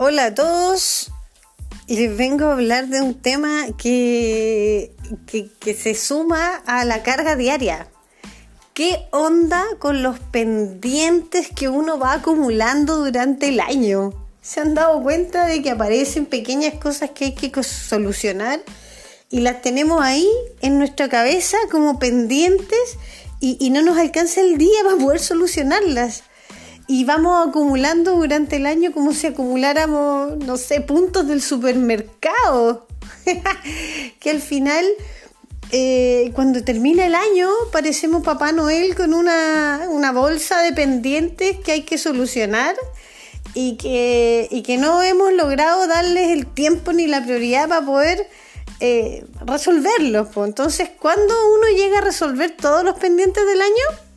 Hola a todos. Les vengo a hablar de un tema que, que, se suma a la carga diaria. ¿Qué onda con los pendientes que uno va acumulando durante el año? ¿Se han dado cuenta de que aparecen pequeñas cosas que hay que solucionar y las tenemos ahí en nuestra cabeza como pendientes y, y no nos alcanza el día para poder solucionarlas? Y vamos acumulando durante el año como si acumuláramos, no sé, puntos del supermercado. que al final, eh, cuando termina el año, parecemos Papá Noel con una, bolsa de pendientes que hay que solucionar y que, y que no hemos logrado darles el tiempo ni la prioridad para poder eh, resolverlos. Entonces, ¿cuándo uno llega a resolver todos los pendientes del año?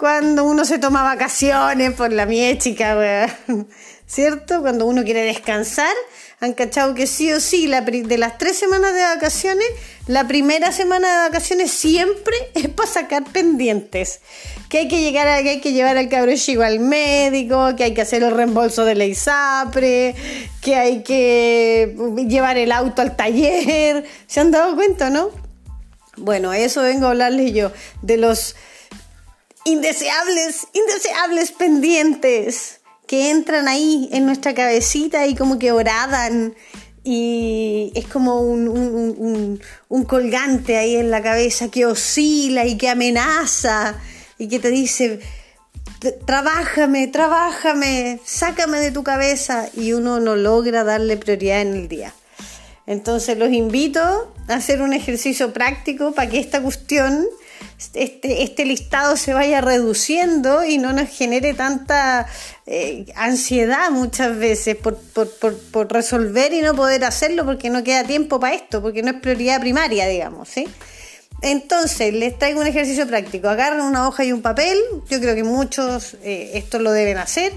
Cuando uno se toma vacaciones por la chica, weón. ¿Cierto? Cuando uno quiere descansar, han cachado que sí o sí, de las tres semanas de vacaciones, la primera semana de vacaciones siempre es para sacar pendientes. Que hay que llegar a, que hay que llevar al cabro chico al médico, que hay que hacer el reembolso de la ISAPRE, que hay que llevar el auto al taller. ¿Se han dado cuenta, no? Bueno, eso vengo a hablarles yo, de los indeseables, indeseables pendientes que entran ahí en nuestra cabecita y como que oradan y es como un, colgante ahí en la cabeza que oscila y que amenaza y que te dice, trabájame, trabájame, sácame de tu cabeza y uno no logra darle prioridad en el día. Entonces los invito a hacer un ejercicio práctico para que esta cuestión este, este listado se vaya reduciendo y no nos genere tanta eh, ansiedad muchas veces por, resolver y no poder hacerlo porque no queda tiempo para esto, porque no es prioridad primaria, digamos, ¿sí? Entonces, les traigo un ejercicio práctico. Agarren una hoja y un papel. Yo creo que muchos eh, esto lo deben hacer.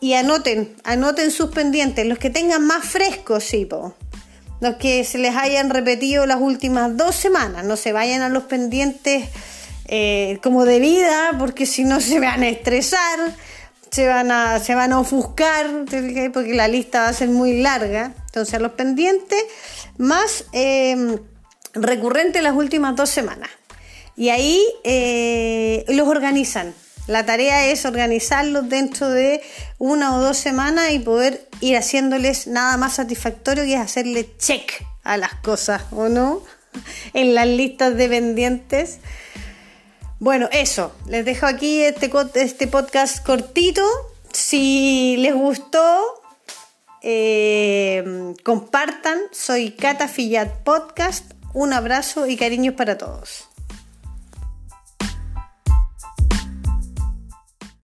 Y anoten, anoten sus pendientes, los que tengan más frescos, sí, po los que se les hayan repetido las últimas dos semanas, no se vayan a los pendientes eh, como de vida, porque si no se van a estresar, se van a, se van a ofuscar, porque la lista va a ser muy larga. Entonces, a los pendientes más eh, recurrentes las últimas dos semanas. Y ahí eh, los organizan. La tarea es organizarlos dentro de una o dos semanas y poder ir haciéndoles nada más satisfactorio que es hacerle check a las cosas, ¿o no? En las listas de pendientes. Bueno, eso, les dejo aquí este, este podcast cortito. Si les gustó, eh, compartan. Soy Cata Fillat Podcast. Un abrazo y cariños para todos.